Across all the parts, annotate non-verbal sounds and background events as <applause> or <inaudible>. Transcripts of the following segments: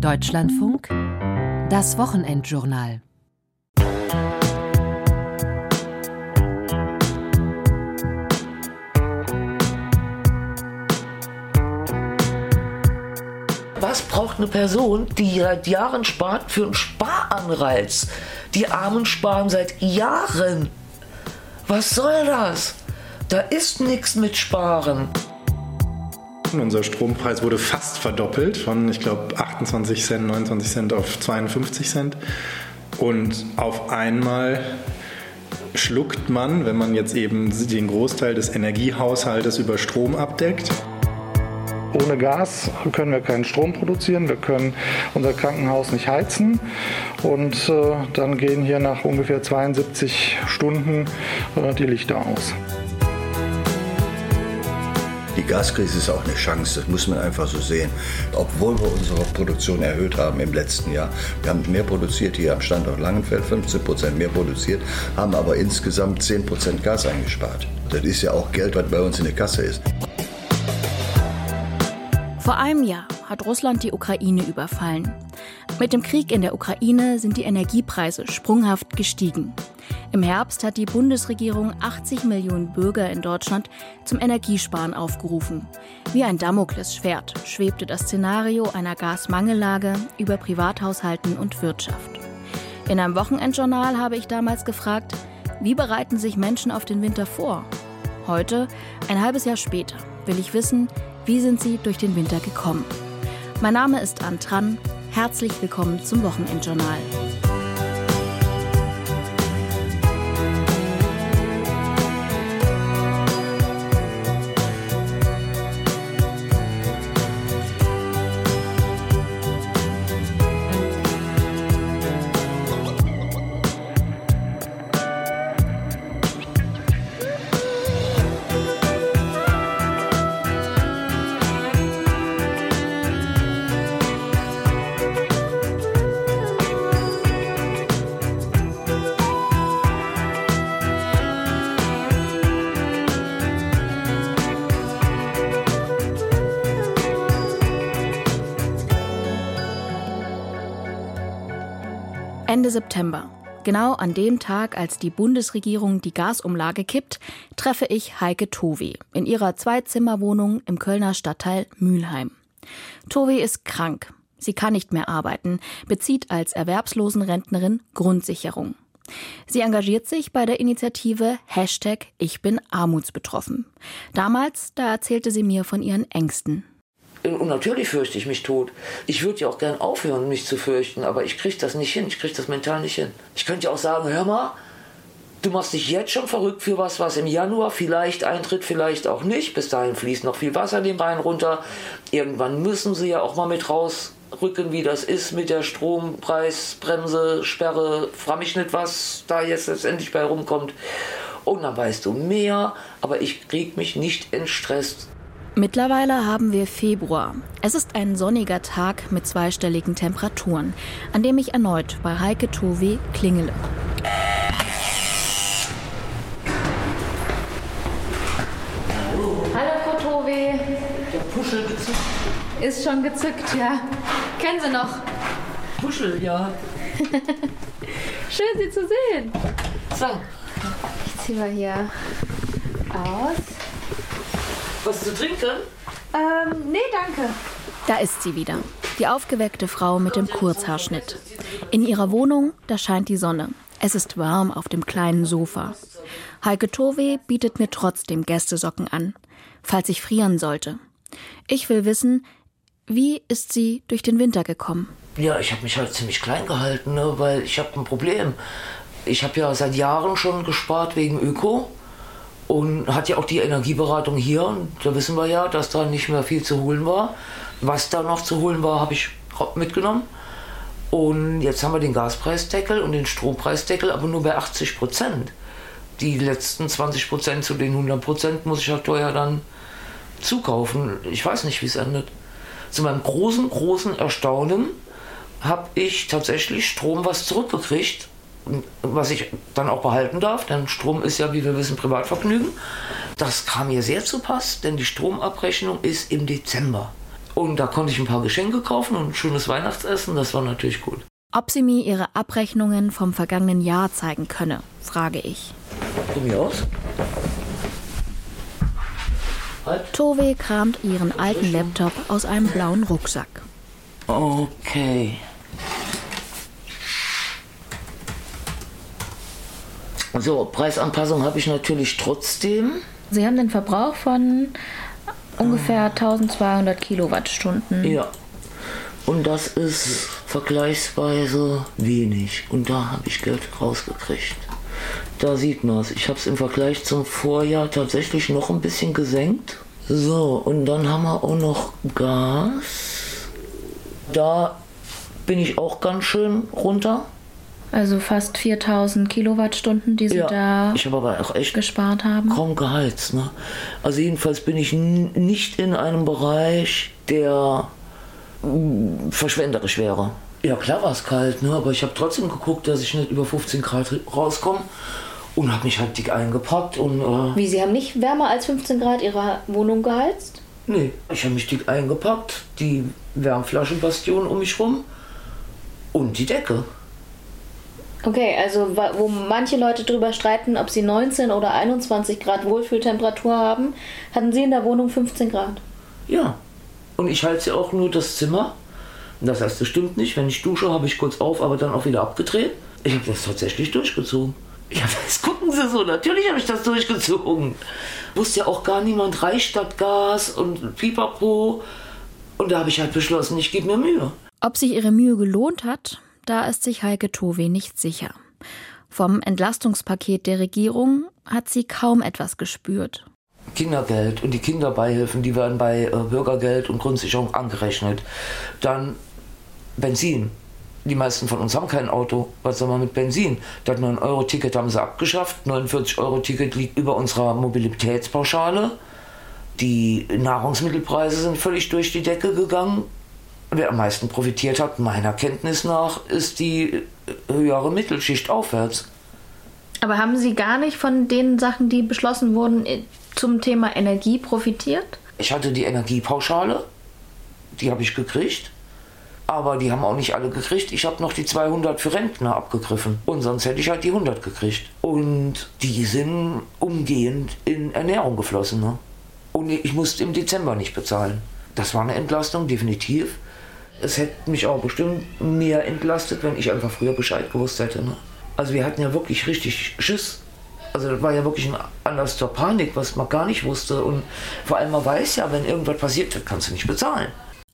Deutschlandfunk, das Wochenendjournal. Was braucht eine Person, die seit Jahren spart, für einen Sparanreiz? Die Armen sparen seit Jahren. Was soll das? Da ist nichts mit Sparen. Unser Strompreis wurde fast verdoppelt von, ich glaube, 28 Cent, 29 Cent auf 52 Cent. Und auf einmal schluckt man, wenn man jetzt eben den Großteil des Energiehaushaltes über Strom abdeckt. Ohne Gas können wir keinen Strom produzieren, wir können unser Krankenhaus nicht heizen und äh, dann gehen hier nach ungefähr 72 Stunden äh, die Lichter aus. Die Gaskrise ist auch eine Chance, das muss man einfach so sehen. Obwohl wir unsere Produktion erhöht haben im letzten Jahr. Wir haben mehr produziert hier am Standort Langenfeld, 15 Prozent mehr produziert, haben aber insgesamt 10 Prozent Gas eingespart. Das ist ja auch Geld, was bei uns in der Kasse ist. Vor einem Jahr hat Russland die Ukraine überfallen. Mit dem Krieg in der Ukraine sind die Energiepreise sprunghaft gestiegen. Im Herbst hat die Bundesregierung 80 Millionen Bürger in Deutschland zum Energiesparen aufgerufen. Wie ein Damoklesschwert schwebte das Szenario einer Gasmangellage über Privathaushalten und Wirtschaft. In einem Wochenendjournal habe ich damals gefragt, wie bereiten sich Menschen auf den Winter vor? Heute, ein halbes Jahr später, will ich wissen, wie sind sie durch den Winter gekommen? Mein Name ist Antran. Herzlich willkommen zum Wochenendjournal. Ende September, genau an dem Tag, als die Bundesregierung die Gasumlage kippt, treffe ich Heike Towe in ihrer Zwei-Zimmer-Wohnung im Kölner Stadtteil Mülheim. Towe ist krank. Sie kann nicht mehr arbeiten, bezieht als Erwerbslosenrentnerin Grundsicherung. Sie engagiert sich bei der Initiative Hashtag Ich bin armutsbetroffen. Damals, da erzählte sie mir von ihren Ängsten. Und natürlich fürchte ich mich tot. Ich würde ja auch gern aufhören, mich zu fürchten, aber ich kriege das nicht hin. Ich kriege das mental nicht hin. Ich könnte ja auch sagen, hör mal, du machst dich jetzt schon verrückt für was, was im Januar vielleicht eintritt, vielleicht auch nicht. Bis dahin fließt noch viel Wasser den Rhein runter. Irgendwann müssen sie ja auch mal mit rausrücken, wie das ist mit der Strompreisbremse, Sperre, frage mich nicht, was da jetzt letztendlich bei rumkommt. Und dann weißt du mehr, aber ich krieg mich nicht entstresst. Mittlerweile haben wir Februar. Es ist ein sonniger Tag mit zweistelligen Temperaturen, an dem ich erneut bei Heike Towe klingele. Hallo Frau Towe. Der Puschel gezückt. Ist schon gezückt, ja. Kennen Sie noch? Puschel, ja. <laughs> Schön, Sie zu sehen. So, Ich ziehe mal hier aus. Was zu trinken? Ähm, nee, danke. Da ist sie wieder, die aufgeweckte Frau mit dem Kurzhaarschnitt. In ihrer Wohnung, da scheint die Sonne. Es ist warm auf dem kleinen Sofa. Heike Towe bietet mir trotzdem Gästesocken an, falls ich frieren sollte. Ich will wissen, wie ist sie durch den Winter gekommen? Ja, ich habe mich halt ziemlich klein gehalten, ne, weil ich habe ein Problem. Ich habe ja seit Jahren schon gespart wegen Öko und hat ja auch die Energieberatung hier. Und da wissen wir ja, dass da nicht mehr viel zu holen war. Was da noch zu holen war, habe ich mitgenommen. Und jetzt haben wir den Gaspreisdeckel und den Strompreisdeckel, aber nur bei 80 Prozent. Die letzten 20 Prozent zu den 100 Prozent muss ich halt teuer dann zukaufen. Ich weiß nicht, wie es endet. Zu meinem großen, großen Erstaunen habe ich tatsächlich Strom was zurückgekriegt, was ich dann auch behalten darf, denn Strom ist ja, wie wir wissen, Privatvergnügen. Das kam mir sehr zu Pass, denn die Stromabrechnung ist im Dezember. Und da konnte ich ein paar Geschenke kaufen und ein schönes Weihnachtsessen. Das war natürlich gut. Ob sie mir ihre Abrechnungen vom vergangenen Jahr zeigen könne, frage ich. Von mir aus? Halt. Tove kramt ihren alten Laptop aus einem blauen Rucksack. Okay. So, Preisanpassung habe ich natürlich trotzdem. Sie haben den Verbrauch von ungefähr 1200 Kilowattstunden. Ja. Und das ist vergleichsweise wenig. Und da habe ich Geld rausgekriegt. Da sieht man es. Ich habe es im Vergleich zum Vorjahr tatsächlich noch ein bisschen gesenkt. So, und dann haben wir auch noch Gas. Da bin ich auch ganz schön runter. Also fast 4000 Kilowattstunden, die Sie da ich habe aber auch echt gespart haben. kaum geheizt. Ne? Also jedenfalls bin ich n- nicht in einem Bereich, der mm, verschwenderisch wäre. Ja klar war es kalt, ne? aber ich habe trotzdem geguckt, dass ich nicht über 15 Grad rauskomme und habe mich halt dick eingepackt und äh, Wie, Sie haben nicht wärmer als 15 Grad Ihre Wohnung geheizt? nee, ich habe mich dick eingepackt, die Wärmflaschenbastion um mich rum und die Decke. Okay, also wo manche Leute drüber streiten, ob sie 19 oder 21 Grad Wohlfühltemperatur haben, hatten Sie in der Wohnung 15 Grad. Ja. Und ich halte ja auch nur das Zimmer. Das heißt, das stimmt nicht. Wenn ich dusche, habe ich kurz auf, aber dann auch wieder abgedreht. Ich habe das tatsächlich durchgezogen. Ja, <laughs> das gucken Sie so. Natürlich habe ich das durchgezogen. Wusste ja auch gar niemand Reichstadtgas und Pipapo. Und da habe ich halt beschlossen, ich gebe mir Mühe. Ob sich ihre Mühe gelohnt hat, da ist sich Heike Tove nicht sicher. Vom Entlastungspaket der Regierung hat sie kaum etwas gespürt. Kindergeld und die Kinderbeihilfen, die werden bei äh, Bürgergeld und Grundsicherung angerechnet. Dann Benzin. Die meisten von uns haben kein Auto. Was soll man mit Benzin? Das 9-Euro-Ticket haben sie abgeschafft. 49-Euro-Ticket liegt über unserer Mobilitätspauschale. Die Nahrungsmittelpreise sind völlig durch die Decke gegangen. Wer am meisten profitiert hat, meiner Kenntnis nach, ist die äh, höhere Mittelschicht aufwärts. Aber haben Sie gar nicht von den Sachen, die beschlossen wurden, i- zum Thema Energie profitiert? Ich hatte die Energiepauschale, die habe ich gekriegt. Aber die haben auch nicht alle gekriegt. Ich habe noch die 200 für Rentner abgegriffen. Und sonst hätte ich halt die 100 gekriegt. Und die sind umgehend in Ernährung geflossen. Ne? Und ich musste im Dezember nicht bezahlen. Das war eine Entlastung, definitiv. Es hätte mich auch bestimmt mehr entlastet, wenn ich einfach früher Bescheid gewusst hätte. Ne? Also wir hatten ja wirklich richtig Schiss. Also das war ja wirklich ein Anlass zur Panik, was man gar nicht wusste. Und vor allem man weiß ja, wenn irgendwas passiert, das kannst du nicht bezahlen.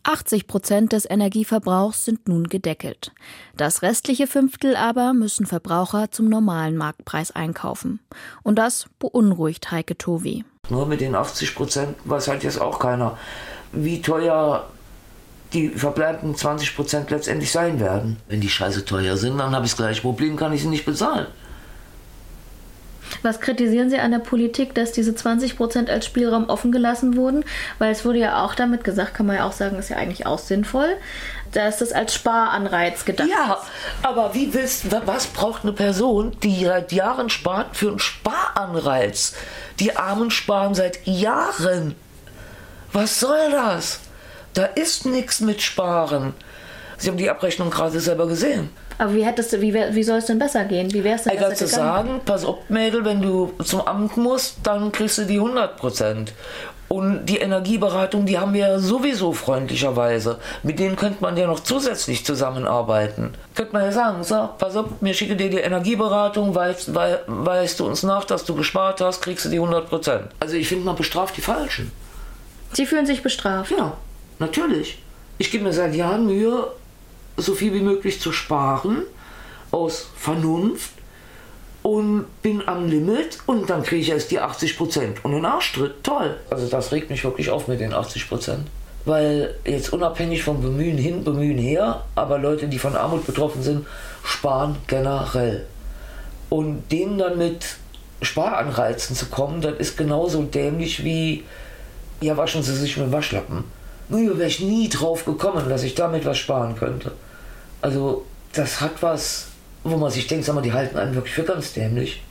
80 Prozent des Energieverbrauchs sind nun gedeckelt. Das restliche Fünftel aber müssen Verbraucher zum normalen Marktpreis einkaufen. Und das beunruhigt Heike Tovi. Nur mit den 80 Prozent weiß halt jetzt auch keiner, wie teuer die verbleibenden 20 Prozent letztendlich sein werden. Wenn die Scheiße teuer sind, dann habe ich das gleiche Problem, kann ich sie nicht bezahlen. Was kritisieren Sie an der Politik, dass diese 20 Prozent als Spielraum offen gelassen wurden? Weil es wurde ja auch damit gesagt, kann man ja auch sagen, ist ja eigentlich auch sinnvoll, dass das als Sparanreiz gedacht Ja, ist. aber wie willst wa- was braucht eine Person, die seit Jahren spart für einen Sparanreiz? Die Armen sparen seit Jahren. Was soll das? Da ist nichts mit Sparen. Sie haben die Abrechnung gerade selber gesehen. Aber wie, hättest du, wie, wär- wie soll es denn besser gehen? Wie wäre es denn kann besser zu gegangen? sagen, pass auf, Mädel, wenn du zum Amt musst, dann kriegst du die 100 Prozent. Und die Energieberatung, die haben wir ja sowieso freundlicherweise. Mit denen könnte man ja noch zusätzlich zusammenarbeiten. Könnte man ja sagen, so, pass auf, mir schicke dir die Energieberatung, weißt, wei- weißt du uns nach, dass du gespart hast, kriegst du die 100 Prozent. Also ich finde, man bestraft die Falschen. Sie fühlen sich bestraft. Ja, natürlich. Ich gebe mir seit Jahren Mühe, so viel wie möglich zu sparen, aus Vernunft und bin am Limit und dann kriege ich erst die 80 Prozent und einen Arschtritt. Toll. Also das regt mich wirklich auf mit den 80 Prozent. Weil jetzt unabhängig vom Bemühen hin, Bemühen her, aber Leute, die von Armut betroffen sind, sparen generell. Und denen dann mit Sparanreizen zu kommen, das ist genauso dämlich wie, ja, waschen Sie sich mit Waschlappen. Nur wäre ich nie drauf gekommen, dass ich damit was sparen könnte. Also, das hat was, wo man sich denkt, sag mal, die halten einen wirklich für ganz dämlich.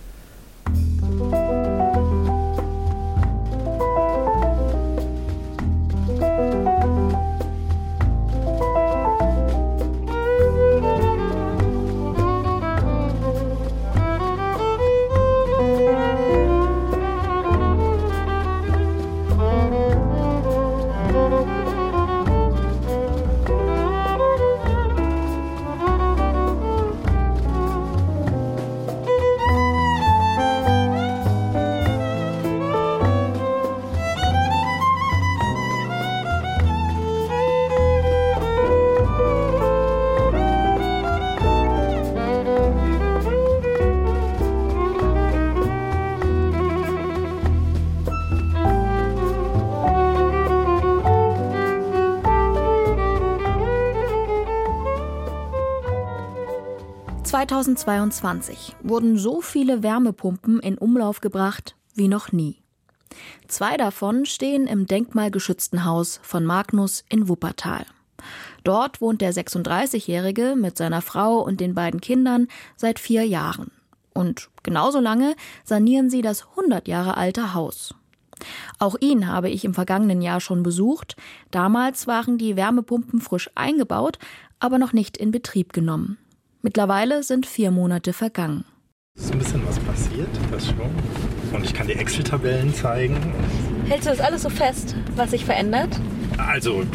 2022 wurden so viele Wärmepumpen in Umlauf gebracht wie noch nie. Zwei davon stehen im denkmalgeschützten Haus von Magnus in Wuppertal. Dort wohnt der 36-Jährige mit seiner Frau und den beiden Kindern seit vier Jahren. Und genauso lange sanieren sie das 100 Jahre alte Haus. Auch ihn habe ich im vergangenen Jahr schon besucht. Damals waren die Wärmepumpen frisch eingebaut, aber noch nicht in Betrieb genommen. Mittlerweile sind vier Monate vergangen. Es ist ein bisschen was passiert, das schon. Und ich kann dir Excel-Tabellen zeigen. Hältst du das alles so fest, was sich verändert? Also,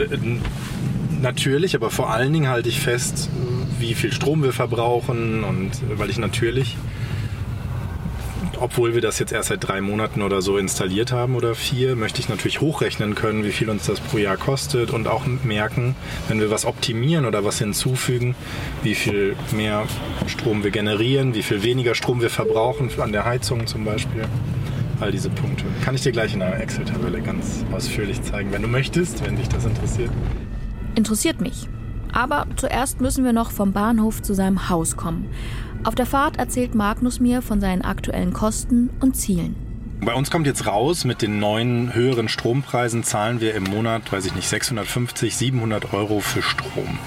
natürlich, aber vor allen Dingen halte ich fest, wie viel Strom wir verbrauchen und weil ich natürlich obwohl wir das jetzt erst seit drei Monaten oder so installiert haben oder vier, möchte ich natürlich hochrechnen können, wie viel uns das pro Jahr kostet und auch merken, wenn wir was optimieren oder was hinzufügen, wie viel mehr Strom wir generieren, wie viel weniger Strom wir verbrauchen an der Heizung zum Beispiel. All diese Punkte. Kann ich dir gleich in einer Excel-Tabelle ganz ausführlich zeigen, wenn du möchtest, wenn dich das interessiert. Interessiert mich. Aber zuerst müssen wir noch vom Bahnhof zu seinem Haus kommen. Auf der Fahrt erzählt Magnus mir von seinen aktuellen Kosten und Zielen. Bei uns kommt jetzt raus, mit den neuen höheren Strompreisen zahlen wir im Monat, weiß ich nicht, 650, 700 Euro für Strom.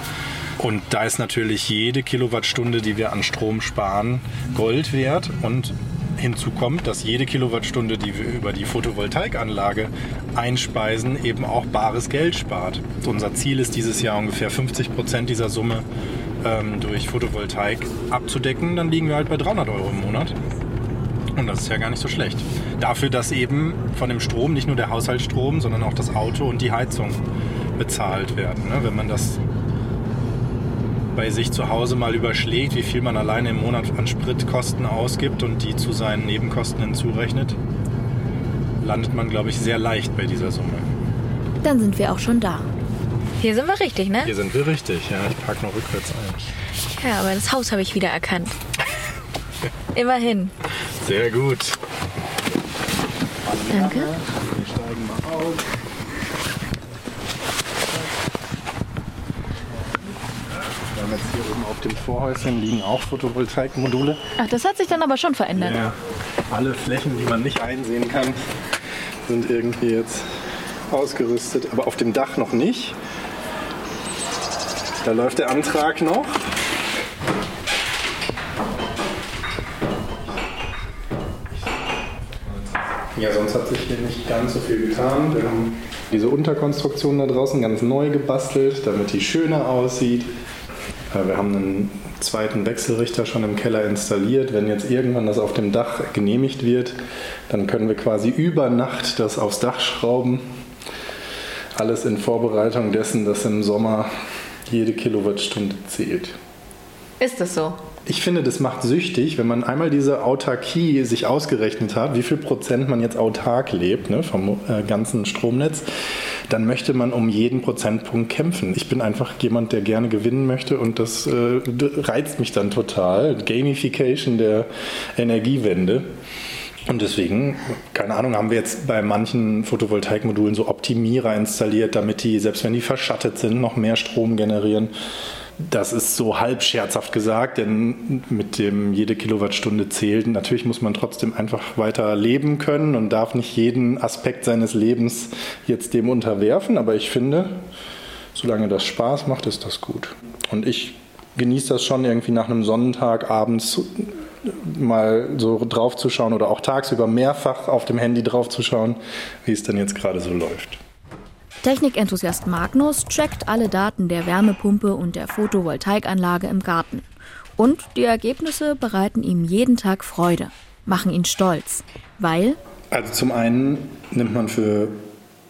Und da ist natürlich jede Kilowattstunde, die wir an Strom sparen, Gold wert. Und hinzu kommt, dass jede Kilowattstunde, die wir über die Photovoltaikanlage einspeisen, eben auch bares Geld spart. Unser Ziel ist dieses Jahr ungefähr 50 Prozent dieser Summe ähm, durch Photovoltaik abzudecken, dann liegen wir halt bei 300 Euro im Monat. Und das ist ja gar nicht so schlecht. Dafür, dass eben von dem Strom nicht nur der Haushaltsstrom, sondern auch das Auto und die Heizung bezahlt werden. Ne? Wenn man das bei sich zu Hause mal überschlägt, wie viel man alleine im Monat an Spritkosten ausgibt und die zu seinen Nebenkosten hinzurechnet, landet man, glaube ich, sehr leicht bei dieser Summe. Dann sind wir auch schon da. Hier sind wir richtig, ne? Hier sind wir richtig, ja. Ich parke noch rückwärts ein. Ja, aber das Haus habe ich wieder erkannt. <laughs> Immerhin. Sehr gut. Danke. Wir steigen mal auf. Wir haben jetzt hier oben auf dem Vorhäuschen liegen auch Photovoltaikmodule. Ach, das hat sich dann aber schon verändert. Ja, alle Flächen, die man nicht einsehen kann, sind irgendwie jetzt ausgerüstet, aber auf dem Dach noch nicht. Da läuft der Antrag noch. Ja, sonst hat sich hier nicht ganz so viel getan. Wir haben diese Unterkonstruktion da draußen ganz neu gebastelt, damit die schöner aussieht. Wir haben einen zweiten Wechselrichter schon im Keller installiert. Wenn jetzt irgendwann das auf dem Dach genehmigt wird, dann können wir quasi über Nacht das aufs Dach schrauben. Alles in Vorbereitung dessen, dass im Sommer jede Kilowattstunde zählt. Ist das so? Ich finde, das macht süchtig, wenn man einmal diese Autarkie sich ausgerechnet hat, wie viel Prozent man jetzt autark lebt ne, vom äh, ganzen Stromnetz, dann möchte man um jeden Prozentpunkt kämpfen. Ich bin einfach jemand, der gerne gewinnen möchte und das äh, reizt mich dann total. Gamification der Energiewende. Und deswegen, keine Ahnung, haben wir jetzt bei manchen Photovoltaikmodulen so Optimierer installiert, damit die, selbst wenn die verschattet sind, noch mehr Strom generieren. Das ist so halb scherzhaft gesagt, denn mit dem jede Kilowattstunde zählt. Natürlich muss man trotzdem einfach weiter leben können und darf nicht jeden Aspekt seines Lebens jetzt dem unterwerfen. Aber ich finde, solange das Spaß macht, ist das gut. Und ich genieße das schon irgendwie nach einem Sonnentag abends mal so drauf zu schauen oder auch tagsüber mehrfach auf dem Handy drauf zu schauen, wie es denn jetzt gerade so läuft. Technikenthusiast Magnus checkt alle Daten der Wärmepumpe und der Photovoltaikanlage im Garten. Und die Ergebnisse bereiten ihm jeden Tag Freude, machen ihn stolz, weil... Also zum einen nimmt man für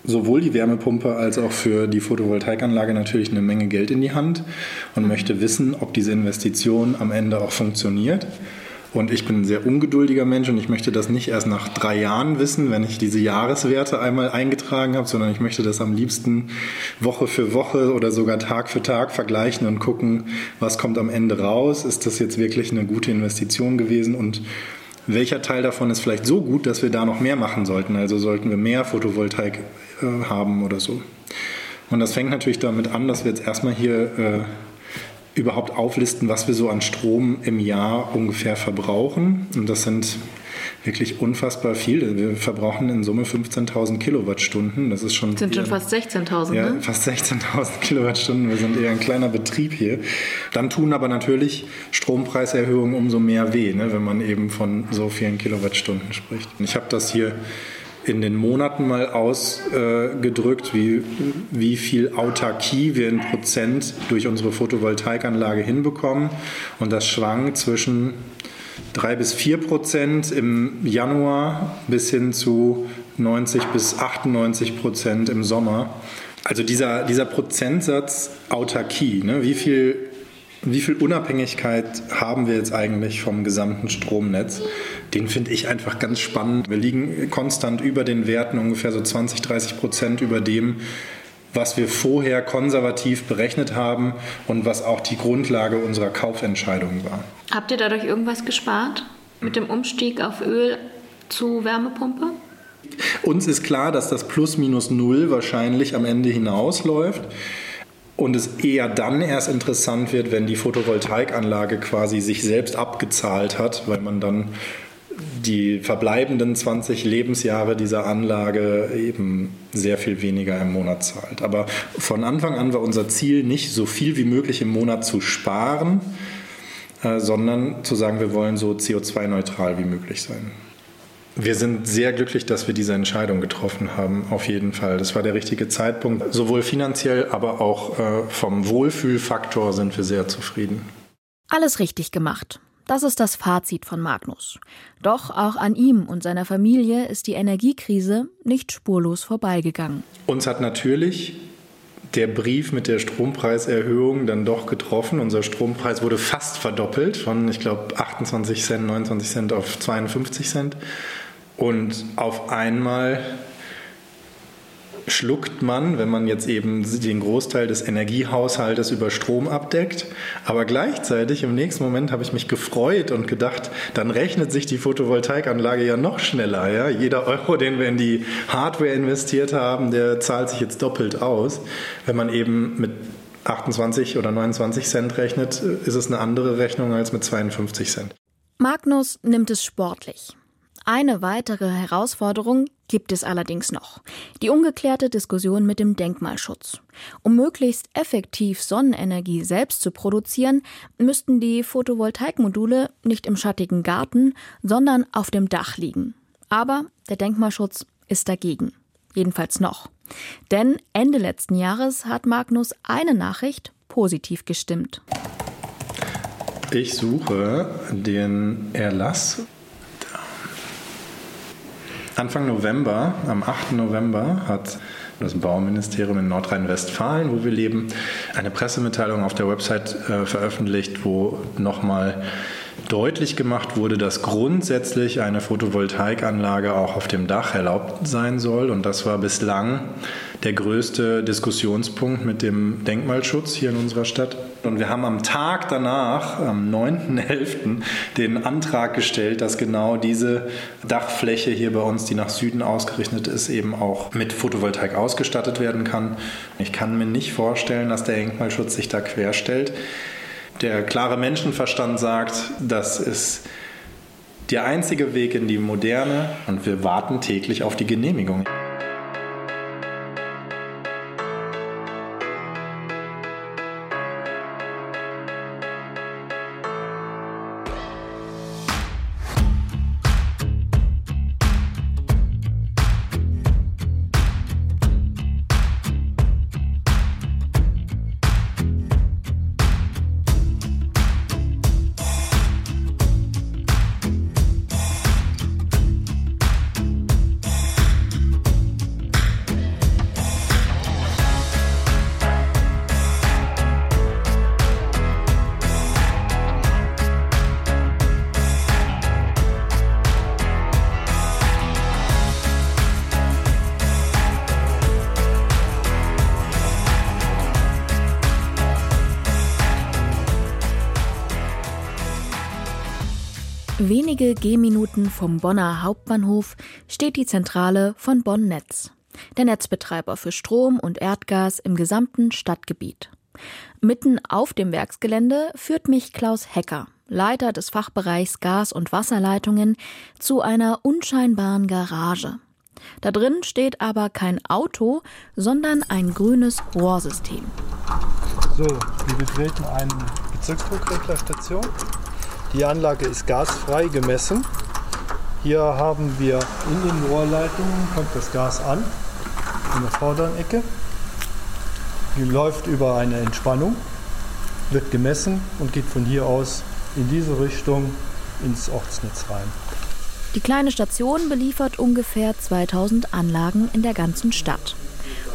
sowohl die Wärmepumpe als auch für die Photovoltaikanlage natürlich eine Menge Geld in die Hand und möchte wissen, ob diese Investition am Ende auch funktioniert. Und ich bin ein sehr ungeduldiger Mensch und ich möchte das nicht erst nach drei Jahren wissen, wenn ich diese Jahreswerte einmal eingetragen habe, sondern ich möchte das am liebsten Woche für Woche oder sogar Tag für Tag vergleichen und gucken, was kommt am Ende raus. Ist das jetzt wirklich eine gute Investition gewesen und welcher Teil davon ist vielleicht so gut, dass wir da noch mehr machen sollten? Also sollten wir mehr Photovoltaik äh, haben oder so. Und das fängt natürlich damit an, dass wir jetzt erstmal hier äh, überhaupt auflisten, was wir so an Strom im Jahr ungefähr verbrauchen. Und das sind wirklich unfassbar viel. Wir verbrauchen in Summe 15.000 Kilowattstunden. Das ist schon. Sind schon fast 16.000, ja, ne? Fast 16.000 Kilowattstunden. Wir sind eher ein kleiner Betrieb hier. Dann tun aber natürlich Strompreiserhöhungen umso mehr weh, ne, wenn man eben von so vielen Kilowattstunden spricht. Ich habe das hier in den Monaten mal ausgedrückt, wie, wie viel Autarkie wir in Prozent durch unsere Photovoltaikanlage hinbekommen. Und das schwankt zwischen 3 bis 4 Prozent im Januar bis hin zu 90 bis 98 Prozent im Sommer. Also dieser, dieser Prozentsatz Autarkie, ne? wie, viel, wie viel Unabhängigkeit haben wir jetzt eigentlich vom gesamten Stromnetz? Den finde ich einfach ganz spannend. Wir liegen konstant über den Werten, ungefähr so 20, 30 Prozent über dem, was wir vorher konservativ berechnet haben und was auch die Grundlage unserer Kaufentscheidung war. Habt ihr dadurch irgendwas gespart mit dem Umstieg auf Öl zu Wärmepumpe? Uns ist klar, dass das Plus minus Null wahrscheinlich am Ende hinausläuft und es eher dann erst interessant wird, wenn die Photovoltaikanlage quasi sich selbst abgezahlt hat, weil man dann die verbleibenden 20 Lebensjahre dieser Anlage eben sehr viel weniger im Monat zahlt. Aber von Anfang an war unser Ziel nicht so viel wie möglich im Monat zu sparen, äh, sondern zu sagen, wir wollen so CO2-neutral wie möglich sein. Wir sind sehr glücklich, dass wir diese Entscheidung getroffen haben, auf jeden Fall. Das war der richtige Zeitpunkt. Sowohl finanziell, aber auch äh, vom Wohlfühlfaktor sind wir sehr zufrieden. Alles richtig gemacht. Das ist das Fazit von Magnus. Doch auch an ihm und seiner Familie ist die Energiekrise nicht spurlos vorbeigegangen. Uns hat natürlich der Brief mit der Strompreiserhöhung dann doch getroffen. Unser Strompreis wurde fast verdoppelt von, ich glaube, 28 Cent, 29 Cent auf 52 Cent. Und auf einmal schluckt man, wenn man jetzt eben den Großteil des Energiehaushaltes über Strom abdeckt. Aber gleichzeitig im nächsten Moment habe ich mich gefreut und gedacht, dann rechnet sich die Photovoltaikanlage ja noch schneller. Ja? Jeder Euro, den wir in die Hardware investiert haben, der zahlt sich jetzt doppelt aus. Wenn man eben mit 28 oder 29 Cent rechnet, ist es eine andere Rechnung als mit 52 Cent. Magnus nimmt es sportlich. Eine weitere Herausforderung gibt es allerdings noch. Die ungeklärte Diskussion mit dem Denkmalschutz. Um möglichst effektiv Sonnenenergie selbst zu produzieren, müssten die Photovoltaikmodule nicht im schattigen Garten, sondern auf dem Dach liegen. Aber der Denkmalschutz ist dagegen. Jedenfalls noch. Denn Ende letzten Jahres hat Magnus eine Nachricht positiv gestimmt. Ich suche den Erlass Anfang November, am 8. November, hat das Bauministerium in Nordrhein-Westfalen, wo wir leben, eine Pressemitteilung auf der Website äh, veröffentlicht, wo nochmal deutlich gemacht wurde, dass grundsätzlich eine Photovoltaikanlage auch auf dem Dach erlaubt sein soll. Und das war bislang der größte Diskussionspunkt mit dem Denkmalschutz hier in unserer Stadt. Und wir haben am Tag danach, am 9.11., den Antrag gestellt, dass genau diese Dachfläche hier bei uns, die nach Süden ausgerichtet ist, eben auch mit Photovoltaik ausgestattet werden kann. Ich kann mir nicht vorstellen, dass der Denkmalschutz sich da querstellt. Der klare Menschenverstand sagt, das ist der einzige Weg in die Moderne und wir warten täglich auf die Genehmigung. Wenige Gehminuten vom Bonner Hauptbahnhof steht die Zentrale von Bonn Netz, der Netzbetreiber für Strom und Erdgas im gesamten Stadtgebiet. Mitten auf dem Werksgelände führt mich Klaus Hecker, Leiter des Fachbereichs Gas- und Wasserleitungen, zu einer unscheinbaren Garage. Da drin steht aber kein Auto, sondern ein grünes Rohrsystem. So, wir betreten eine Bezirksdruckreglerstation. Die Anlage ist gasfrei gemessen. Hier haben wir in den Rohrleitungen kommt das Gas an, in der vorderen Ecke. Die läuft über eine Entspannung, wird gemessen und geht von hier aus in diese Richtung ins Ortsnetz rein. Die kleine Station beliefert ungefähr 2000 Anlagen in der ganzen Stadt.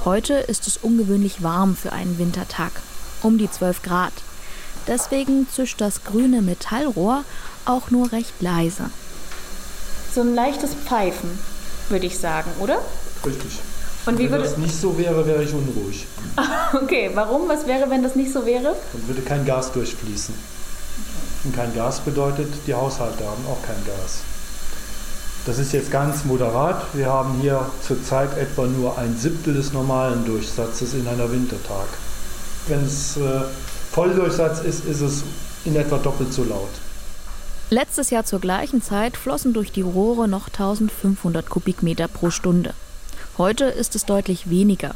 Heute ist es ungewöhnlich warm für einen Wintertag, um die 12 Grad. Deswegen zischt das grüne Metallrohr auch nur recht leise. So ein leichtes Pfeifen, würde ich sagen, oder? Richtig. Und wie wenn würde das nicht so wäre, wäre ich unruhig. <laughs> Okay, warum? Was wäre, wenn das nicht so wäre? Dann würde kein Gas durchfließen. Und kein Gas bedeutet, die Haushalte haben auch kein Gas. Das ist jetzt ganz moderat. Wir haben hier zurzeit etwa nur ein Siebtel des normalen Durchsatzes in einer Wintertag. Wenn es äh, Volldurchsatz ist, ist es in etwa doppelt so laut. Letztes Jahr zur gleichen Zeit flossen durch die Rohre noch 1500 Kubikmeter pro Stunde. Heute ist es deutlich weniger.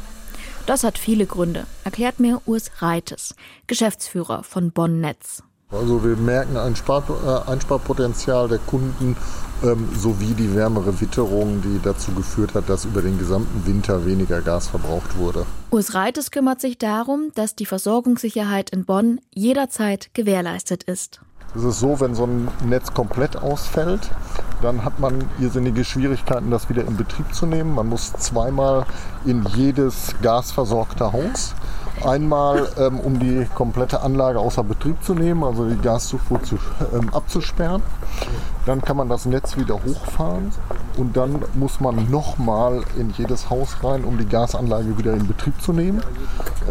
Das hat viele Gründe, erklärt mir Urs Reites, Geschäftsführer von Bonn Netz. Also wir merken ein Spar äh, Einsparpotenzial der Kunden ähm, sowie die wärmere Witterung, die dazu geführt hat, dass über den gesamten Winter weniger Gas verbraucht wurde. Urs Reites kümmert sich darum, dass die Versorgungssicherheit in Bonn jederzeit gewährleistet ist. Es ist so, wenn so ein Netz komplett ausfällt, dann hat man irrsinnige Schwierigkeiten, das wieder in Betrieb zu nehmen. Man muss zweimal in jedes gasversorgte Haus. Einmal, ähm, um die komplette Anlage außer Betrieb zu nehmen, also die Gaszufuhr zu, ähm, abzusperren. Dann kann man das Netz wieder hochfahren und dann muss man nochmal in jedes Haus rein, um die Gasanlage wieder in Betrieb zu nehmen.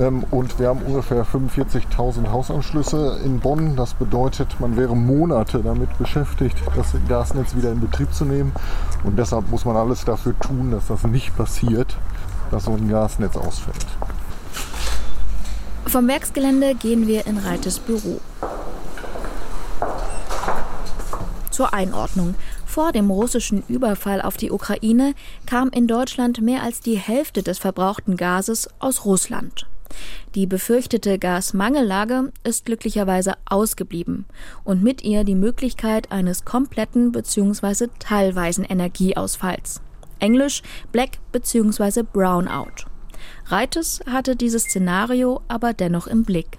Ähm, und wir haben ungefähr 45.000 Hausanschlüsse in Bonn. Das bedeutet, man wäre Monate damit beschäftigt, das Gasnetz wieder in Betrieb zu nehmen. Und deshalb muss man alles dafür tun, dass das nicht passiert, dass so ein Gasnetz ausfällt. Vom Werksgelände gehen wir in Reites Büro. Zur Einordnung. Vor dem russischen Überfall auf die Ukraine kam in Deutschland mehr als die Hälfte des verbrauchten Gases aus Russland. Die befürchtete Gasmangellage ist glücklicherweise ausgeblieben und mit ihr die Möglichkeit eines kompletten bzw. teilweisen Energieausfalls. Englisch Black bzw. Brownout. Reites hatte dieses Szenario aber dennoch im Blick.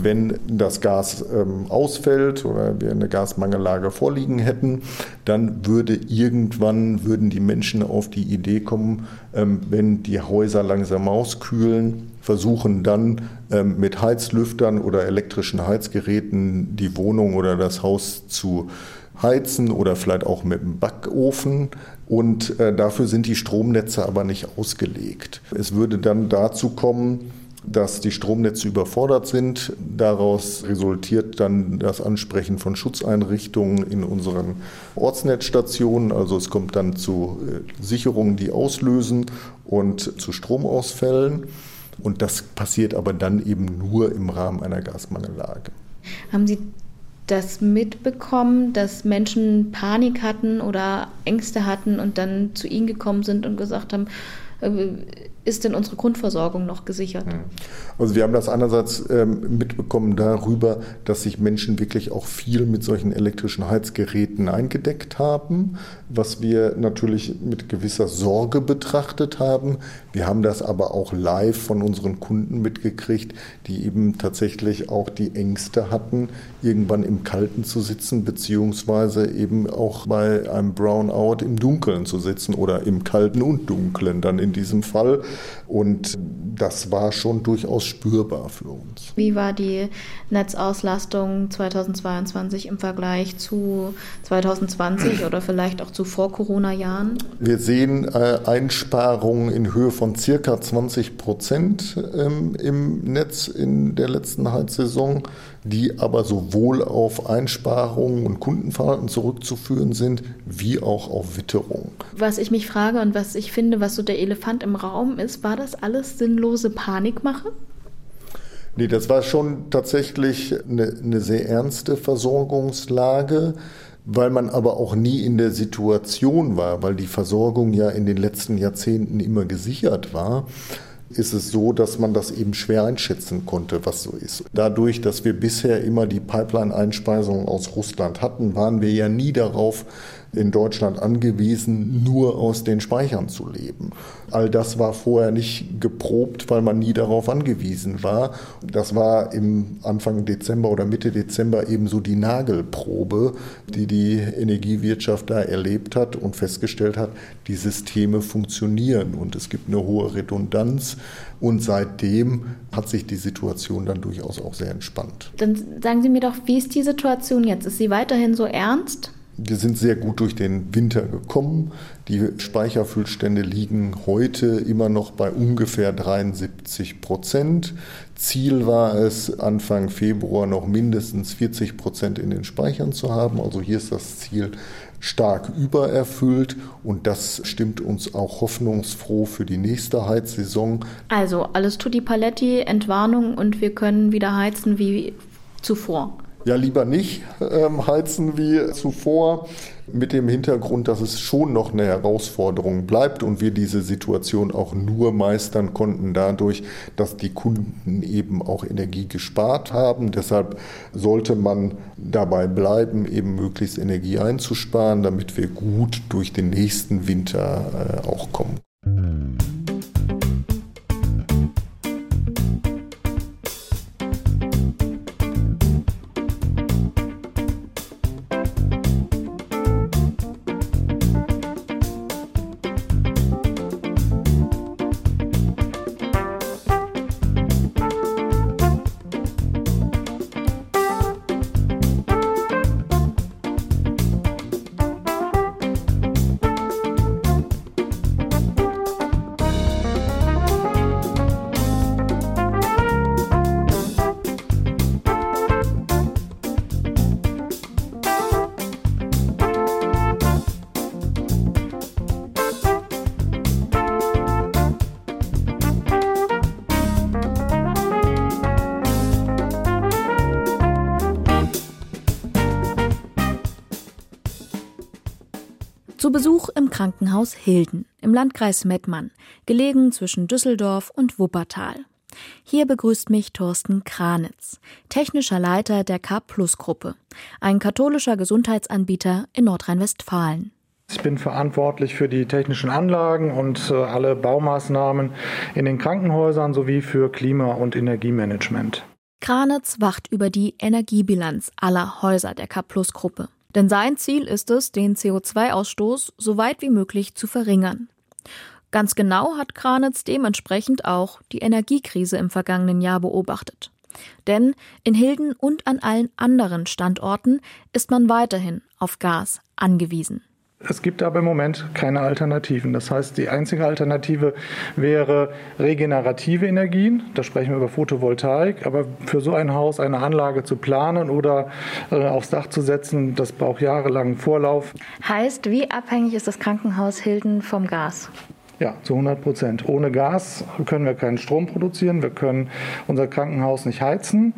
Wenn das Gas ähm, ausfällt oder wir eine Gasmangellage vorliegen hätten, dann würde irgendwann würden die Menschen auf die Idee kommen, ähm, wenn die Häuser langsam auskühlen, versuchen dann ähm, mit Heizlüftern oder elektrischen Heizgeräten die Wohnung oder das Haus zu heizen oder vielleicht auch mit einem Backofen. Und äh, dafür sind die Stromnetze aber nicht ausgelegt. Es würde dann dazu kommen, dass die Stromnetze überfordert sind. Daraus resultiert dann das Ansprechen von Schutzeinrichtungen in unseren Ortsnetzstationen. Also es kommt dann zu äh, Sicherungen, die auslösen und zu Stromausfällen. Und das passiert aber dann eben nur im Rahmen einer Gasmangellage. Haben Sie das mitbekommen, dass Menschen Panik hatten oder Ängste hatten und dann zu Ihnen gekommen sind und gesagt haben, äh, ist denn unsere Grundversorgung noch gesichert? Also wir haben das einerseits ähm, mitbekommen darüber, dass sich Menschen wirklich auch viel mit solchen elektrischen Heizgeräten eingedeckt haben, was wir natürlich mit gewisser Sorge betrachtet haben. Wir haben das aber auch live von unseren Kunden mitgekriegt, die eben tatsächlich auch die Ängste hatten, irgendwann im Kalten zu sitzen, beziehungsweise eben auch bei einem Brownout im Dunkeln zu sitzen oder im Kalten und Dunklen dann in diesem Fall. Und das war schon durchaus spürbar für uns. Wie war die Netzauslastung 2022 im Vergleich zu 2020 oder vielleicht auch zu Vor-Corona-Jahren? Wir sehen äh, Einsparungen in Höhe von circa 20 Prozent ähm, im Netz in der letzten Heizsaison, die aber sowohl auf Einsparungen und Kundenverhalten zurückzuführen sind, wie auch auf Witterung. Was ich mich frage und was ich finde, was so der Elefant im Raum ist, war das alles sinnlose Panikmache? Nee, das war schon tatsächlich eine, eine sehr ernste Versorgungslage weil man aber auch nie in der Situation war, weil die Versorgung ja in den letzten Jahrzehnten immer gesichert war ist es so, dass man das eben schwer einschätzen konnte, was so ist. Dadurch, dass wir bisher immer die Pipeline-Einspeisung aus Russland hatten, waren wir ja nie darauf in Deutschland angewiesen, nur aus den Speichern zu leben. All das war vorher nicht geprobt, weil man nie darauf angewiesen war. Das war im Anfang Dezember oder Mitte Dezember eben so die Nagelprobe, die die Energiewirtschaft da erlebt hat und festgestellt hat, die Systeme funktionieren und es gibt eine hohe Redundanz. Und seitdem hat sich die Situation dann durchaus auch sehr entspannt. Dann sagen Sie mir doch, wie ist die Situation jetzt? Ist sie weiterhin so ernst? Wir sind sehr gut durch den Winter gekommen. Die Speicherfüllstände liegen heute immer noch bei ungefähr 73 Prozent. Ziel war es, Anfang Februar noch mindestens 40 Prozent in den Speichern zu haben. Also hier ist das Ziel stark übererfüllt und das stimmt uns auch hoffnungsfroh für die nächste Heizsaison. Also alles tutti paletti, Entwarnung und wir können wieder heizen wie zuvor ja lieber nicht ähm, heizen wie zuvor, mit dem Hintergrund, dass es schon noch eine Herausforderung bleibt und wir diese Situation auch nur meistern konnten dadurch, dass die Kunden eben auch Energie gespart haben. Deshalb sollte man dabei bleiben, eben möglichst Energie einzusparen, damit wir gut durch den nächsten Winter äh, auch kommen. Krankenhaus Hilden im Landkreis Mettmann, gelegen zwischen Düsseldorf und Wuppertal. Hier begrüßt mich Thorsten Kranitz, technischer Leiter der K-Plus-Gruppe, ein katholischer Gesundheitsanbieter in Nordrhein-Westfalen. Ich bin verantwortlich für die technischen Anlagen und äh, alle Baumaßnahmen in den Krankenhäusern sowie für Klima- und Energiemanagement. Kranitz wacht über die Energiebilanz aller Häuser der K-Plus-Gruppe. Denn sein Ziel ist es, den CO2-Ausstoß so weit wie möglich zu verringern. Ganz genau hat Kranitz dementsprechend auch die Energiekrise im vergangenen Jahr beobachtet. Denn in Hilden und an allen anderen Standorten ist man weiterhin auf Gas angewiesen. Es gibt aber im Moment keine Alternativen. Das heißt, die einzige Alternative wäre regenerative Energien. Da sprechen wir über Photovoltaik. Aber für so ein Haus eine Anlage zu planen oder äh, aufs Dach zu setzen, das braucht jahrelangen Vorlauf. Heißt, wie abhängig ist das Krankenhaus Hilden vom Gas? Ja, zu 100 Prozent. Ohne Gas können wir keinen Strom produzieren. Wir können unser Krankenhaus nicht heizen.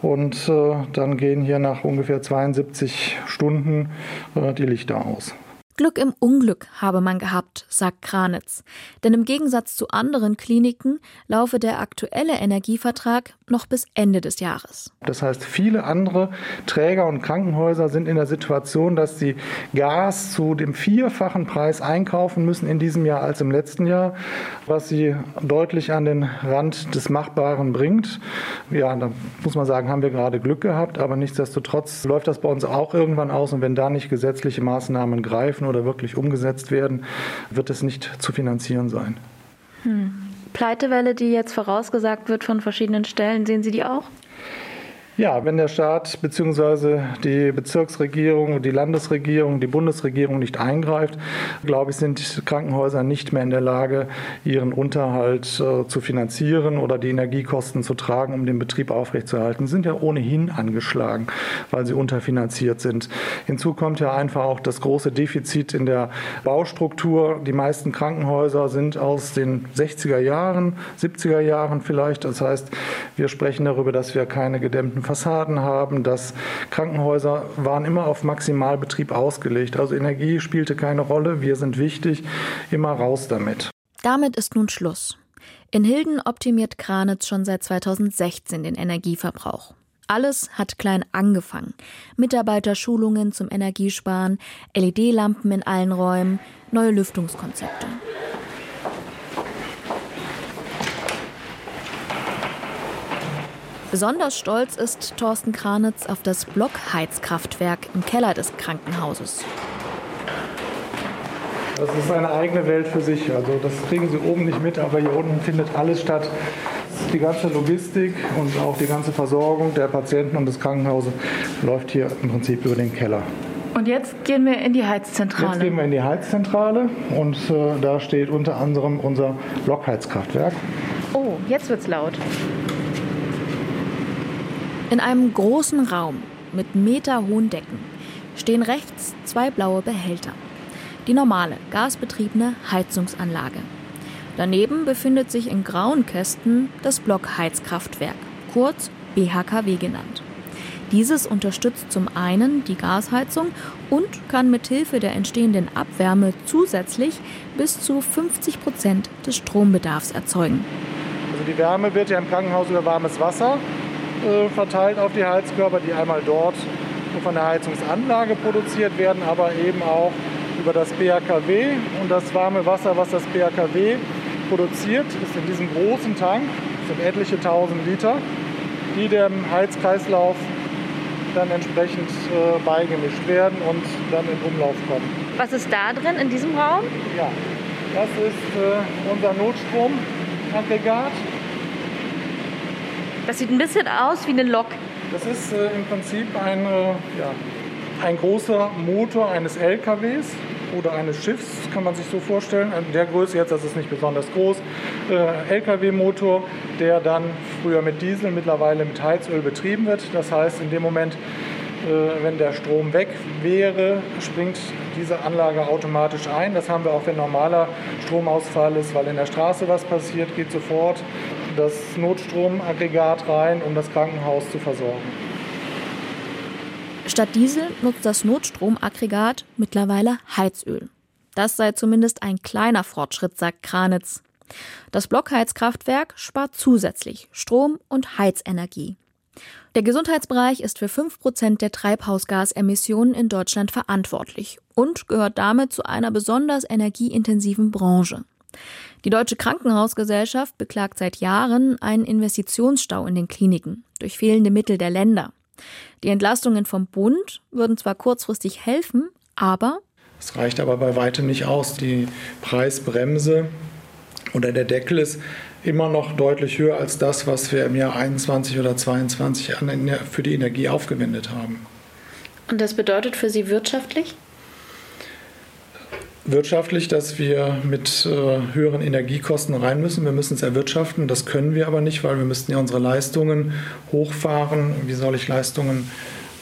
Und äh, dann gehen hier nach ungefähr 72 Stunden äh, die Lichter aus. Glück im Unglück habe man gehabt, sagt Kranitz. Denn im Gegensatz zu anderen Kliniken laufe der aktuelle Energievertrag noch bis Ende des Jahres. Das heißt, viele andere Träger und Krankenhäuser sind in der Situation, dass sie Gas zu dem vierfachen Preis einkaufen müssen in diesem Jahr als im letzten Jahr, was sie deutlich an den Rand des Machbaren bringt. Ja, da muss man sagen, haben wir gerade Glück gehabt, aber nichtsdestotrotz läuft das bei uns auch irgendwann aus und wenn da nicht gesetzliche Maßnahmen greifen oder wirklich umgesetzt werden, wird es nicht zu finanzieren sein. Hm. Pleitewelle, die jetzt vorausgesagt wird von verschiedenen Stellen, sehen Sie die auch? Ja, wenn der Staat bzw. die Bezirksregierung, die Landesregierung, die Bundesregierung nicht eingreift, glaube ich, sind Krankenhäuser nicht mehr in der Lage, ihren Unterhalt äh, zu finanzieren oder die Energiekosten zu tragen, um den Betrieb aufrechtzuerhalten. Sie sind ja ohnehin angeschlagen, weil sie unterfinanziert sind. Hinzu kommt ja einfach auch das große Defizit in der Baustruktur. Die meisten Krankenhäuser sind aus den 60er Jahren, 70er Jahren vielleicht. Das heißt, wir sprechen darüber, dass wir keine gedämmten Fassaden haben. Das Krankenhäuser waren immer auf Maximalbetrieb ausgelegt. Also Energie spielte keine Rolle. Wir sind wichtig. Immer raus damit. Damit ist nun Schluss. In Hilden optimiert Kranitz schon seit 2016 den Energieverbrauch. Alles hat klein angefangen. Mitarbeiterschulungen zum Energiesparen, LED-Lampen in allen Räumen, neue Lüftungskonzepte. Besonders stolz ist Thorsten Kranitz auf das Blockheizkraftwerk im Keller des Krankenhauses. Das ist eine eigene Welt für sich. Also das kriegen Sie oben nicht mit, aber hier unten findet alles statt. Die ganze Logistik und auch die ganze Versorgung der Patienten und des Krankenhauses läuft hier im Prinzip über den Keller. Und jetzt gehen wir in die Heizzentrale. Jetzt gehen wir in die Heizzentrale und äh, da steht unter anderem unser Blockheizkraftwerk. Oh, jetzt wird's laut. In einem großen Raum mit meterhohen Decken stehen rechts zwei blaue Behälter. Die normale gasbetriebene Heizungsanlage. Daneben befindet sich in grauen Kästen das Blockheizkraftwerk, kurz BHKW genannt. Dieses unterstützt zum einen die Gasheizung und kann mithilfe der entstehenden Abwärme zusätzlich bis zu 50 Prozent des Strombedarfs erzeugen. Also die Wärme wird ja im Krankenhaus über warmes Wasser äh, verteilt auf die Heizkörper, die einmal dort von der Heizungsanlage produziert werden, aber eben auch über das BHKW. Und das warme Wasser, was das BHKW produziert, ist in diesem großen Tank, das sind etliche tausend Liter, die dem Heizkreislauf dann entsprechend äh, beigemischt werden und dann in Umlauf kommen. Was ist da drin in diesem Raum? Ja, das ist äh, unser Notstromaggregat. Das sieht ein bisschen aus wie eine Lok. Das ist äh, im Prinzip ein, äh, ja, ein großer Motor eines LKWs oder eines Schiffs, kann man sich so vorstellen. In der Größe jetzt, das ist nicht besonders groß. Äh, LKW-Motor, der dann früher mit Diesel, mittlerweile mit Heizöl betrieben wird. Das heißt, in dem Moment, äh, wenn der Strom weg wäre, springt diese Anlage automatisch ein. Das haben wir auch, wenn normaler Stromausfall ist, weil in der Straße was passiert, geht sofort das Notstromaggregat rein, um das Krankenhaus zu versorgen. Statt Diesel nutzt das Notstromaggregat mittlerweile Heizöl. Das sei zumindest ein kleiner Fortschritt, sagt Kranitz. Das Blockheizkraftwerk spart zusätzlich Strom und Heizenergie. Der Gesundheitsbereich ist für 5 Prozent der Treibhausgasemissionen in Deutschland verantwortlich und gehört damit zu einer besonders energieintensiven Branche. Die Deutsche Krankenhausgesellschaft beklagt seit Jahren einen Investitionsstau in den Kliniken durch fehlende Mittel der Länder. Die Entlastungen vom Bund würden zwar kurzfristig helfen, aber es reicht aber bei weitem nicht aus. Die Preisbremse oder der Deckel ist immer noch deutlich höher als das, was wir im Jahr 21 oder 22 für die Energie aufgewendet haben. Und das bedeutet für Sie wirtschaftlich? Wirtschaftlich, dass wir mit äh, höheren Energiekosten rein müssen. Wir müssen es erwirtschaften. Das können wir aber nicht, weil wir müssten ja unsere Leistungen hochfahren. Wie soll ich Leistungen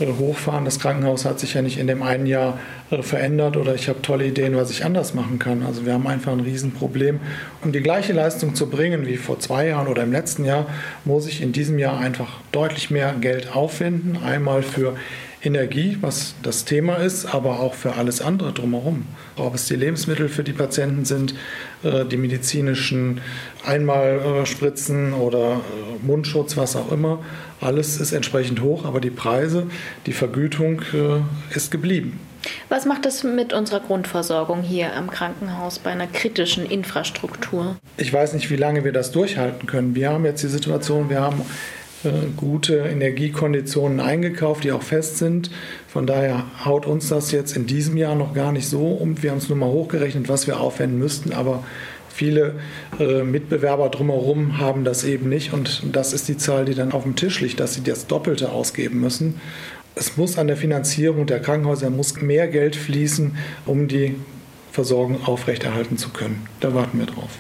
äh, hochfahren? Das Krankenhaus hat sich ja nicht in dem einen Jahr äh, verändert oder ich habe tolle Ideen, was ich anders machen kann. Also wir haben einfach ein Riesenproblem. Um die gleiche Leistung zu bringen wie vor zwei Jahren oder im letzten Jahr, muss ich in diesem Jahr einfach deutlich mehr Geld aufwenden. Einmal für Energie, was das Thema ist, aber auch für alles andere drumherum. Ob es die Lebensmittel für die Patienten sind, äh, die medizinischen Einmalspritzen oder äh, Mundschutz, was auch immer. Alles ist entsprechend hoch, aber die Preise, die Vergütung äh, ist geblieben. Was macht das mit unserer Grundversorgung hier am Krankenhaus bei einer kritischen Infrastruktur? Ich weiß nicht, wie lange wir das durchhalten können. Wir haben jetzt die Situation, wir haben gute Energiekonditionen eingekauft, die auch fest sind. Von daher haut uns das jetzt in diesem Jahr noch gar nicht so um. Wir haben es nur mal hochgerechnet, was wir aufwenden müssten, aber Viele äh, Mitbewerber drumherum haben das eben nicht und das ist die Zahl, die dann auf dem Tisch liegt, dass sie das Doppelte ausgeben müssen. Es muss an der Finanzierung der Krankenhäuser muss mehr Geld fließen, um die Versorgung aufrechterhalten zu können. Da warten wir drauf.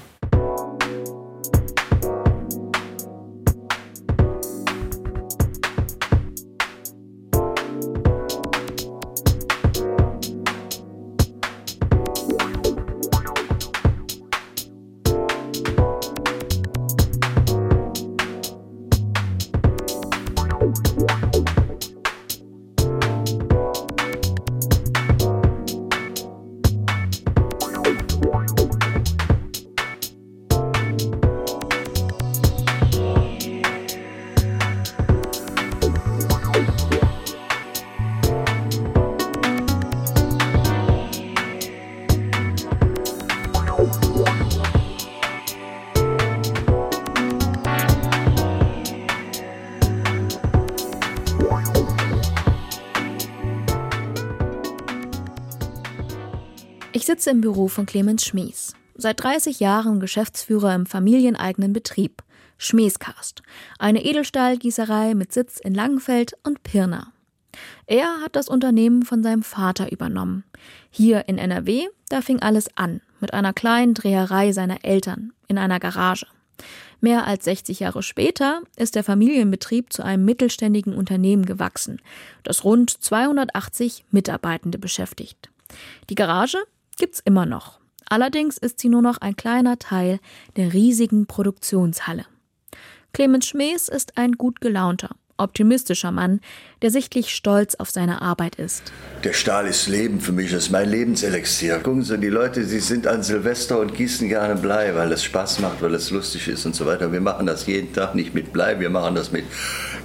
Sitze im Büro von Clemens Schmies. Seit 30 Jahren Geschäftsführer im familieneigenen Betrieb. Schmiescast. Eine Edelstahlgießerei mit Sitz in Langenfeld und Pirna. Er hat das Unternehmen von seinem Vater übernommen. Hier in NRW, da fing alles an. Mit einer kleinen Dreherei seiner Eltern in einer Garage. Mehr als 60 Jahre später ist der Familienbetrieb zu einem mittelständigen Unternehmen gewachsen, das rund 280 Mitarbeitende beschäftigt. Die Garage gibt's immer noch. Allerdings ist sie nur noch ein kleiner Teil der riesigen Produktionshalle. Clemens Schmees ist ein gut gelaunter, optimistischer Mann, der sichtlich stolz auf seine Arbeit ist. Der Stahl ist Leben für mich, das ist mein Lebenselixier. Gucken Sie, die Leute, sie sind an Silvester und gießen gerne Blei, weil es Spaß macht, weil es lustig ist und so weiter. Wir machen das jeden Tag nicht mit Blei, wir machen das mit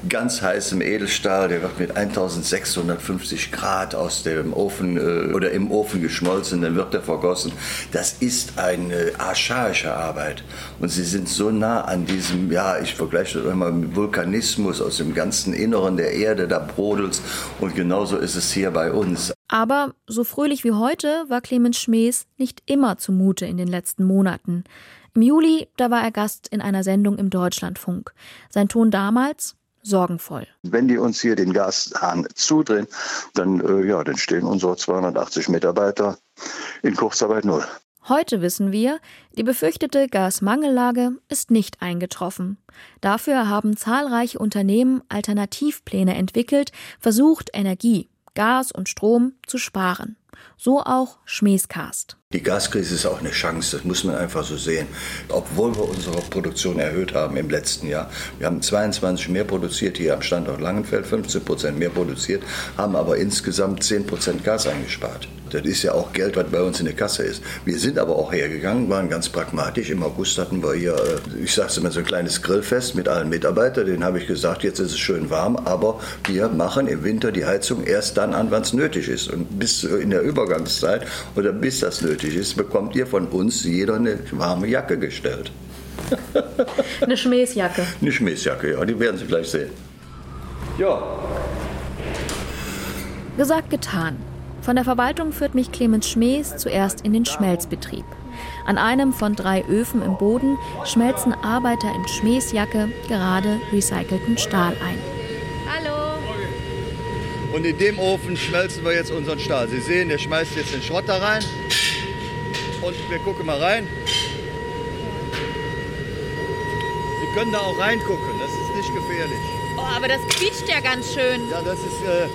ganz heißem Edelstahl, der wird mit 1650 Grad aus dem Ofen äh, oder im Ofen geschmolzen, dann wird er vergossen. Das ist eine archaische Arbeit. Und sie sind so nah an diesem, ja, ich vergleiche das immer mit Vulkanismus aus dem ganzen Inneren der Erde, da brodelt Und genauso ist es hier bei uns. Aber so fröhlich wie heute war Clemens Schmees nicht immer zumute in den letzten Monaten. Im Juli, da war er Gast in einer Sendung im Deutschlandfunk. Sein Ton damals sorgenvoll. Wenn die uns hier den Gashahn zudrehen, dann, äh, ja, dann stehen unsere 280 Mitarbeiter in Kurzarbeit null. Heute wissen wir, die befürchtete Gasmangellage ist nicht eingetroffen. Dafür haben zahlreiche Unternehmen Alternativpläne entwickelt, versucht, Energie, Gas und Strom zu sparen. So auch Schmiescast. Die Gaskrise ist auch eine Chance, das muss man einfach so sehen. Obwohl wir unsere Produktion erhöht haben im letzten Jahr. Wir haben 22 mehr produziert hier am Standort Langenfeld, 15 Prozent mehr produziert, haben aber insgesamt 10 Prozent Gas eingespart. Das ist ja auch Geld, was bei uns in der Kasse ist. Wir sind aber auch hergegangen, waren ganz pragmatisch. Im August hatten wir hier, äh, ich sag's immer, so ein kleines Grillfest mit allen Mitarbeitern. Den habe ich gesagt, jetzt ist es schön warm, aber wir machen im Winter die Heizung erst dann an, wann es nötig ist. Und bis in der Übergangszeit oder bis das nötig nötig ist, bekommt ihr von uns jeder eine warme Jacke gestellt. <laughs> eine Schmähsjacke. Eine Schmähsjacke, ja, die werden Sie gleich sehen. Ja. Gesagt, getan. Von der Verwaltung führt mich Clemens Schmees zuerst in den Schmelzbetrieb. An einem von drei Öfen im Boden schmelzen Arbeiter in Schmähsjacke gerade recycelten Stahl ein. Hallo. Und in dem Ofen schmelzen wir jetzt unseren Stahl. Sie sehen, der schmeißt jetzt den Schrott da rein. Und wir gucken mal rein. Sie können da auch reingucken, das ist nicht gefährlich. Oh, aber das quietscht ja ganz schön. Ja, das ist, äh,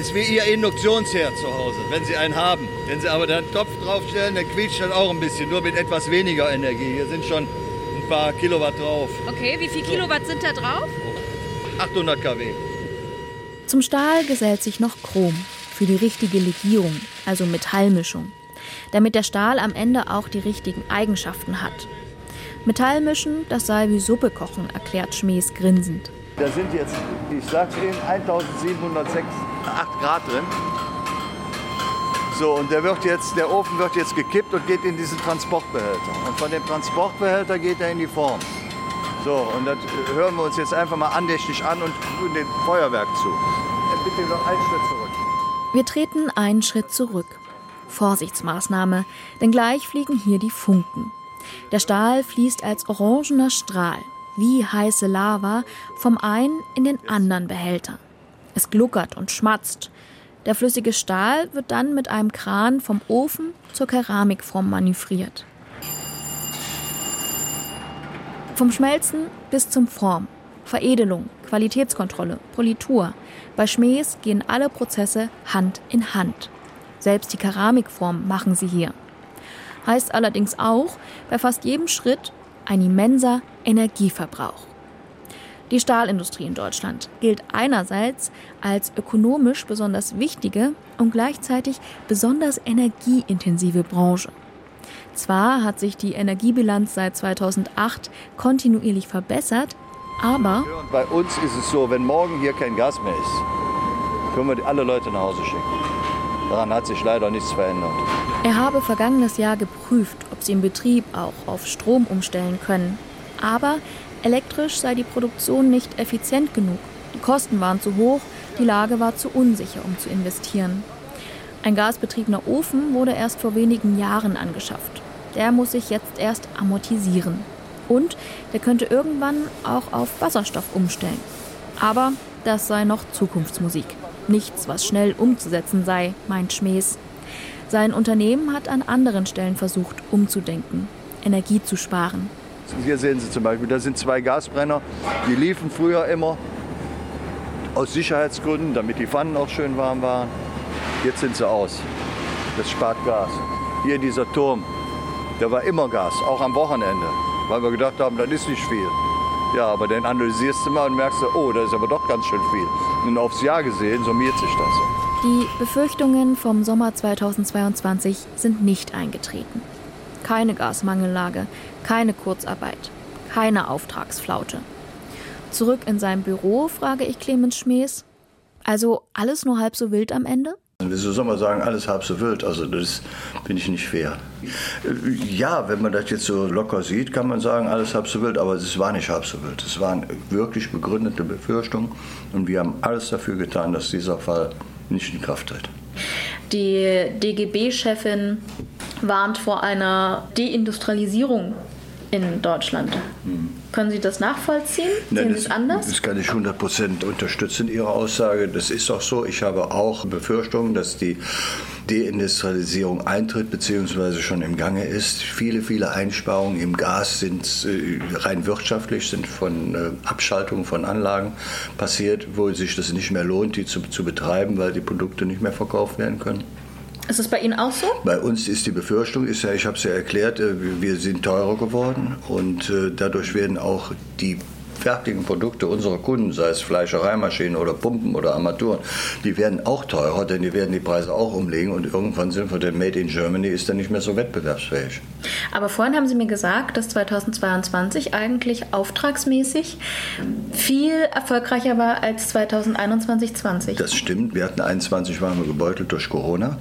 ist wie Ihr Induktionsherd zu Hause, wenn Sie einen haben. Wenn Sie aber den Topf draufstellen, dann quietscht das auch ein bisschen, nur mit etwas weniger Energie. Hier sind schon ein paar Kilowatt drauf. Okay, wie viel Kilowatt sind da drauf? 800 kW. Zum Stahl gesellt sich noch Chrom für die richtige Legierung, also Metallmischung damit der Stahl am Ende auch die richtigen Eigenschaften hat. Metallmischen, das sei wie Suppe kochen, erklärt Schmees grinsend. Da sind jetzt, ich sag's Ihnen, 1706 Grad drin. So, und der, wird jetzt, der Ofen wird jetzt gekippt und geht in diesen Transportbehälter. Und von dem Transportbehälter geht er in die Form. So, und das hören wir uns jetzt einfach mal andächtig an und dem Feuerwerk zu. Bitte noch einen Schritt zurück. Wir treten einen Schritt zurück. Vorsichtsmaßnahme, denn gleich fliegen hier die Funken. Der Stahl fließt als orangener Strahl, wie heiße Lava, vom einen in den anderen Behälter. Es gluckert und schmatzt. Der flüssige Stahl wird dann mit einem Kran vom Ofen zur Keramikform manövriert. Vom Schmelzen bis zum Form, Veredelung, Qualitätskontrolle, Politur. Bei Schmähs gehen alle Prozesse Hand in Hand. Selbst die Keramikform machen sie hier. Heißt allerdings auch bei fast jedem Schritt ein immenser Energieverbrauch. Die Stahlindustrie in Deutschland gilt einerseits als ökonomisch besonders wichtige und gleichzeitig besonders energieintensive Branche. Zwar hat sich die Energiebilanz seit 2008 kontinuierlich verbessert, aber bei uns ist es so, wenn morgen hier kein Gas mehr ist, können wir alle Leute nach Hause schicken. Daran hat sich leider nichts verändert. Er habe vergangenes Jahr geprüft, ob sie im Betrieb auch auf Strom umstellen können. Aber elektrisch sei die Produktion nicht effizient genug. Die Kosten waren zu hoch, die Lage war zu unsicher, um zu investieren. Ein gasbetriebener Ofen wurde erst vor wenigen Jahren angeschafft. Der muss sich jetzt erst amortisieren. Und der könnte irgendwann auch auf Wasserstoff umstellen. Aber das sei noch Zukunftsmusik. Nichts, was schnell umzusetzen sei, meint Schmees. Sein Unternehmen hat an anderen Stellen versucht, umzudenken, Energie zu sparen. Hier sehen Sie zum Beispiel, da sind zwei Gasbrenner, die liefen früher immer aus Sicherheitsgründen, damit die Pfannen auch schön warm waren. Jetzt sind sie aus. Das spart Gas. Hier dieser Turm, da war immer Gas, auch am Wochenende, weil wir gedacht haben, das ist nicht viel. Ja, aber dann analysierst du mal und merkst, oh, das ist aber doch ganz schön viel. Und aufs Jahr gesehen summiert sich das. Die Befürchtungen vom Sommer 2022 sind nicht eingetreten. Keine Gasmangellage, keine Kurzarbeit, keine Auftragsflaute. Zurück in seinem Büro frage ich Clemens Schmees. Also alles nur halb so wild am Ende? Wieso soll man sagen, alles halb so wild? Also das finde ich nicht fair. Ja, wenn man das jetzt so locker sieht, kann man sagen, alles halb so wild, aber es war nicht halb so wild. Es waren wirklich begründete Befürchtungen und wir haben alles dafür getan, dass dieser Fall nicht in Kraft tritt. Die DGB-Chefin warnt vor einer Deindustrialisierung in Deutschland. Hm. Können Sie das nachvollziehen? Sehen Nein, das, anders? Das kann ich 100% unterstützen, Ihre Aussage. Das ist auch so. Ich habe auch Befürchtungen, dass die Deindustrialisierung eintritt bzw. schon im Gange ist. Viele, viele Einsparungen im Gas sind äh, rein wirtschaftlich, sind von äh, Abschaltungen von Anlagen passiert, wo sich das nicht mehr lohnt, die zu, zu betreiben, weil die Produkte nicht mehr verkauft werden können. Ist es bei Ihnen auch so? Bei uns ist die Befürchtung, ist ja, ich habe es ja erklärt, äh, wir sind teurer geworden und äh, dadurch werden auch die fertigen Produkte unserer Kunden, sei es Fleischereimaschinen oder Pumpen oder Armaturen, die werden auch teurer, denn die werden die Preise auch umlegen und irgendwann sind wir der Made in Germany ist dann nicht mehr so wettbewerbsfähig. Aber vorhin haben Sie mir gesagt, dass 2022 eigentlich auftragsmäßig viel erfolgreicher war als 2021 20. Das stimmt. Wir hatten 21 waren wir gebeutelt durch Corona.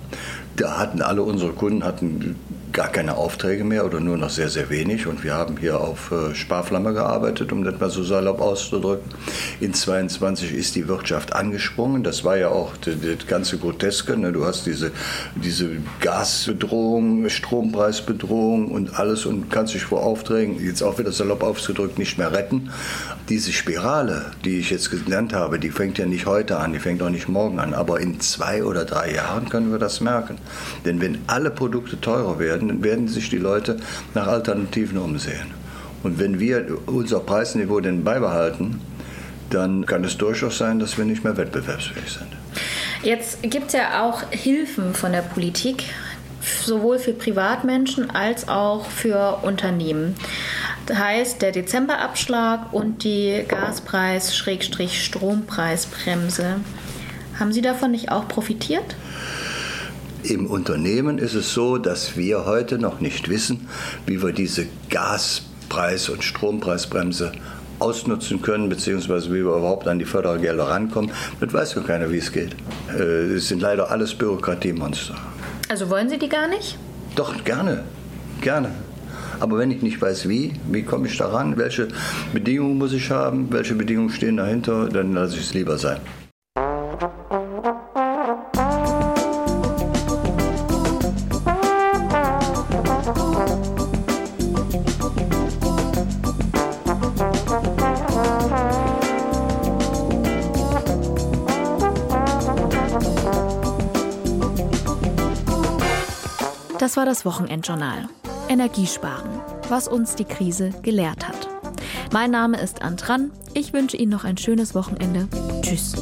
Da hatten alle unsere Kunden hatten gar keine Aufträge mehr oder nur noch sehr, sehr wenig. Und wir haben hier auf äh, Sparflamme gearbeitet, um das mal so salopp auszudrücken. In 22 ist die Wirtschaft angesprungen. Das war ja auch das, ganze Groteske. Ne? Du hast diese, diese Gasbedrohung, Strompreisbedrohung und alles und kannst dich vor Aufträgen, jetzt auch wieder salopp ausgedrückt, nicht mehr retten. Diese Spirale, die ich jetzt genannt habe, die fängt ja nicht heute an, die fängt auch nicht morgen an. Aber in zwei oder drei Jahren können wir das merken. Denn wenn alle Produkte teurer werden, werden, werden sich die Leute nach Alternativen umsehen. Und wenn wir unser Preisniveau denn beibehalten, dann kann es durchaus sein, dass wir nicht mehr wettbewerbsfähig sind. Jetzt gibt es ja auch Hilfen von der Politik, sowohl für Privatmenschen als auch für Unternehmen. Das heißt, der Dezemberabschlag und die Gaspreis-Strompreisbremse. Haben Sie davon nicht auch profitiert? Im Unternehmen ist es so, dass wir heute noch nicht wissen, wie wir diese Gaspreis- und Strompreisbremse ausnutzen können, beziehungsweise wie wir überhaupt an die Fördergelder rankommen. Das weiß gar keiner, wie es geht. Äh, es sind leider alles Bürokratiemonster. Also wollen Sie die gar nicht? Doch, gerne. Gerne. Aber wenn ich nicht weiß, wie, wie komme ich daran, welche Bedingungen muss ich haben, welche Bedingungen stehen dahinter, dann lasse ich es lieber sein. Das war das Wochenendjournal. Energiesparen, was uns die Krise gelehrt hat. Mein Name ist Antran. Ich wünsche Ihnen noch ein schönes Wochenende. Tschüss.